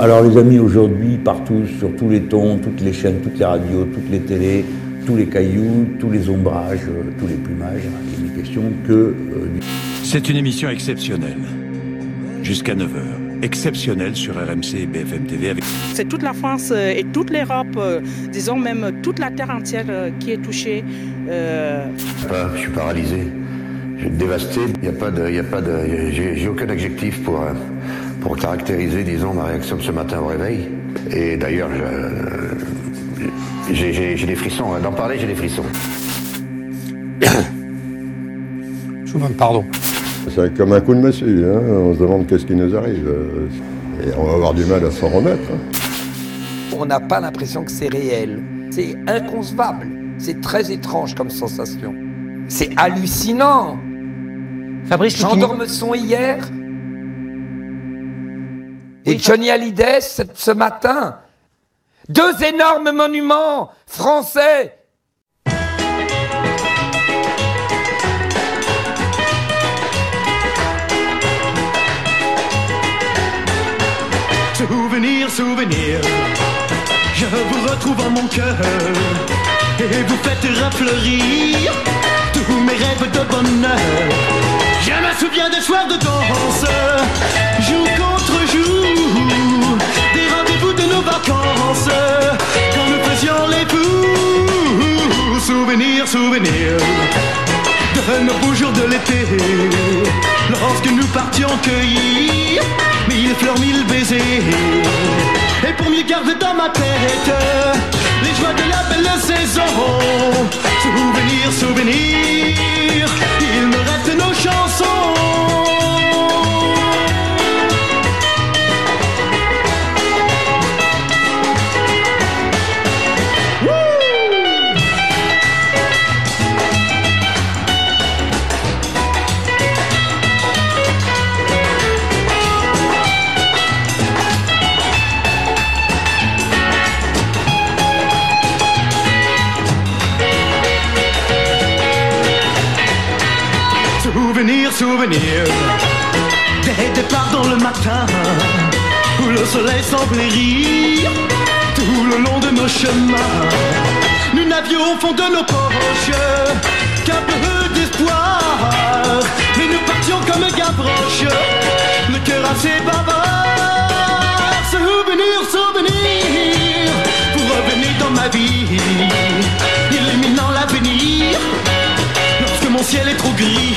Alors les amis, aujourd'hui, partout, sur tous les tons, toutes les chaînes, toutes les radios, toutes les télés, tous les cailloux, tous les ombrages, tous les plumages, il n'est question que... euh, du- C'est une émission exceptionnelle. Jusqu'à 9h. Exceptionnelle sur RMC et BFM TV avec C'est toute la France euh, et toute l'Europe, euh, disons même toute la terre entière euh, qui est touchée. euh, Pas, je suis paralysé. Je suis dévasté. Il n'y a pas de, il y a pas de, j'ai j'ai aucun adjectif pour, euh, pour caractériser, disons, ma réaction de ce matin au réveil. Et d'ailleurs, j'ai des frissons. hein. D'en parler, j'ai des frissons. Schumann, pardon. C'est comme un coup de massue, hein. on se demande qu'est-ce qui nous arrive. Et on va avoir du mal à s'en remettre. hein. On n'a pas l'impression que c'est réel. C'est inconcevable. C'est très étrange comme sensation. C'est hallucinant. Fabrice Jean d'Ormesson hier. Et Johnny Hallyday ce, ce matin. Deux énormes monuments français. Souvenir, souvenir, je vous retrouve en mon cœur et vous faites refleurir tous mes rêves de bonheur. Je me souviens des soirs de danse, Souvenir, de nos beaux jours de l'été, lorsque nous partions cueillir mille fleurs, mille baisers. Et pour mieux garder dans ma tête les joies de la belle saison, Souvenir, souvenir Des départs dans le matin Où le soleil semblait rire. Tout le long de nos chemins Nous n'avions au fond de nos poches Qu'un peu d'espoir. Mais nous partions comme Gavroche Le cœur assez bavard. Souvenir, souvenir Vous revenez dans ma vie Illuminant l'avenir. Lorsque mon ciel est trop gris